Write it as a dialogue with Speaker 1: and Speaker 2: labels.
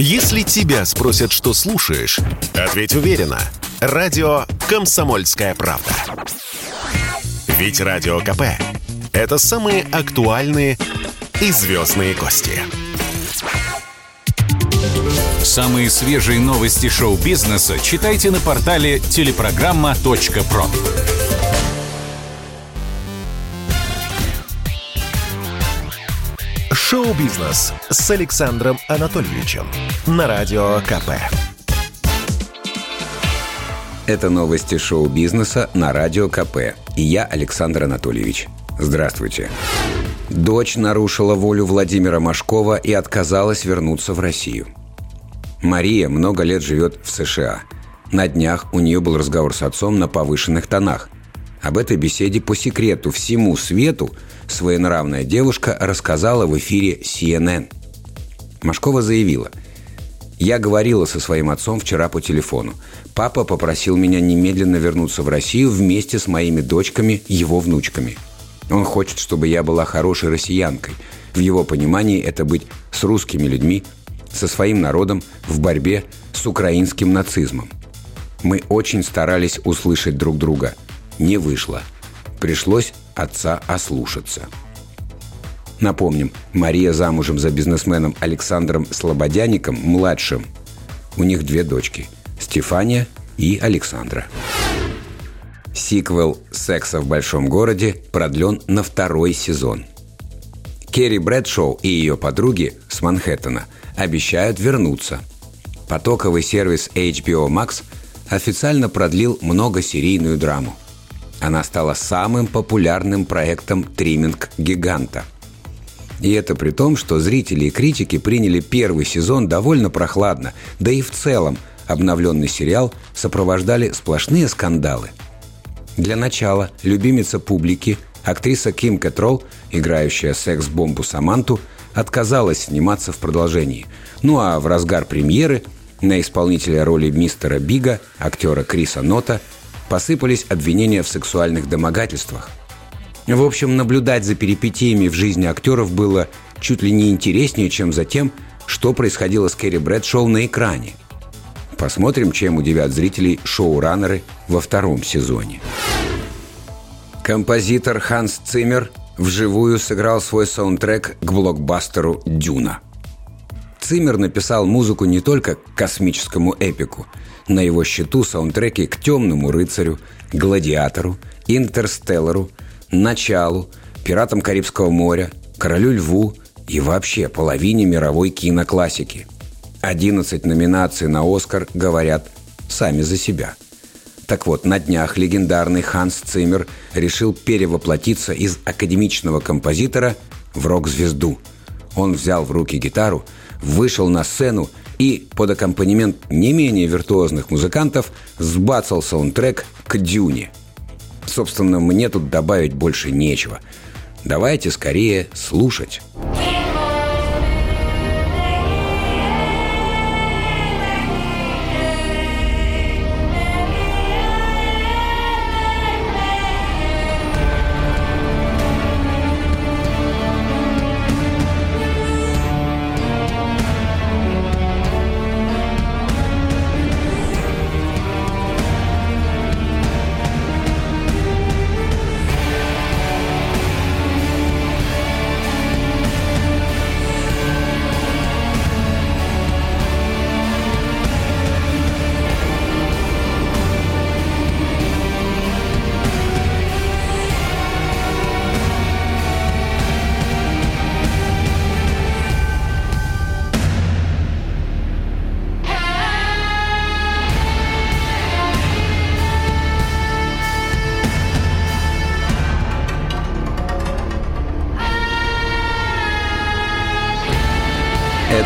Speaker 1: Если тебя спросят, что слушаешь, ответь уверенно. Радио «Комсомольская правда». Ведь Радио КП – это самые актуальные и звездные гости.
Speaker 2: Самые свежие новости шоу-бизнеса читайте на портале телепрограмма.про.
Speaker 1: Шоу-бизнес с Александром Анатольевичем на Радио КП.
Speaker 3: Это новости шоу-бизнеса на Радио КП. И я, Александр Анатольевич. Здравствуйте. Дочь нарушила волю Владимира Машкова и отказалась вернуться в Россию. Мария много лет живет в США. На днях у нее был разговор с отцом на повышенных тонах. Об этой беседе по секрету всему свету своенравная девушка рассказала в эфире CNN. Машкова заявила – я говорила со своим отцом вчера по телефону. Папа попросил меня немедленно вернуться в Россию вместе с моими дочками, его внучками. Он хочет, чтобы я была хорошей россиянкой. В его понимании это быть с русскими людьми, со своим народом в борьбе с украинским нацизмом. Мы очень старались услышать друг друга. Не вышло. Пришлось отца ослушаться. Напомним, Мария замужем за бизнесменом Александром Слободяником, младшим. У них две дочки – Стефания и Александра. Сиквел «Секса в большом городе» продлен на второй сезон. Керри Брэдшоу и ее подруги с Манхэттена обещают вернуться. Потоковый сервис HBO Max официально продлил многосерийную драму. Она стала самым популярным проектом триминг-гиганта – и это при том, что зрители и критики приняли первый сезон довольно прохладно, да и в целом обновленный сериал сопровождали сплошные скандалы. Для начала любимица публики, актриса Ким Кэтролл, играющая секс-бомбу Саманту, отказалась сниматься в продолжении. Ну а в разгар премьеры на исполнителя роли мистера Бига, актера Криса Нота, посыпались обвинения в сексуальных домогательствах. В общем, наблюдать за перипетиями в жизни актеров было чуть ли не интереснее, чем за тем, что происходило с Керри Брэдшоу на экране. Посмотрим, чем удивят зрителей шоураннеры во втором сезоне. Композитор Ханс Циммер вживую сыграл свой саундтрек к блокбастеру «Дюна». Циммер написал музыку не только к космическому эпику. На его счету саундтреки к «Темному рыцарю», «Гладиатору», «Интерстеллару», началу, пиратам Карибского моря, королю льву и вообще половине мировой киноклассики. 11 номинаций на «Оскар» говорят сами за себя. Так вот, на днях легендарный Ханс Циммер решил перевоплотиться из академичного композитора в рок-звезду. Он взял в руки гитару, вышел на сцену и под аккомпанемент не менее виртуозных музыкантов сбацал саундтрек к «Дюне», Собственно, мне тут добавить больше нечего. Давайте скорее слушать.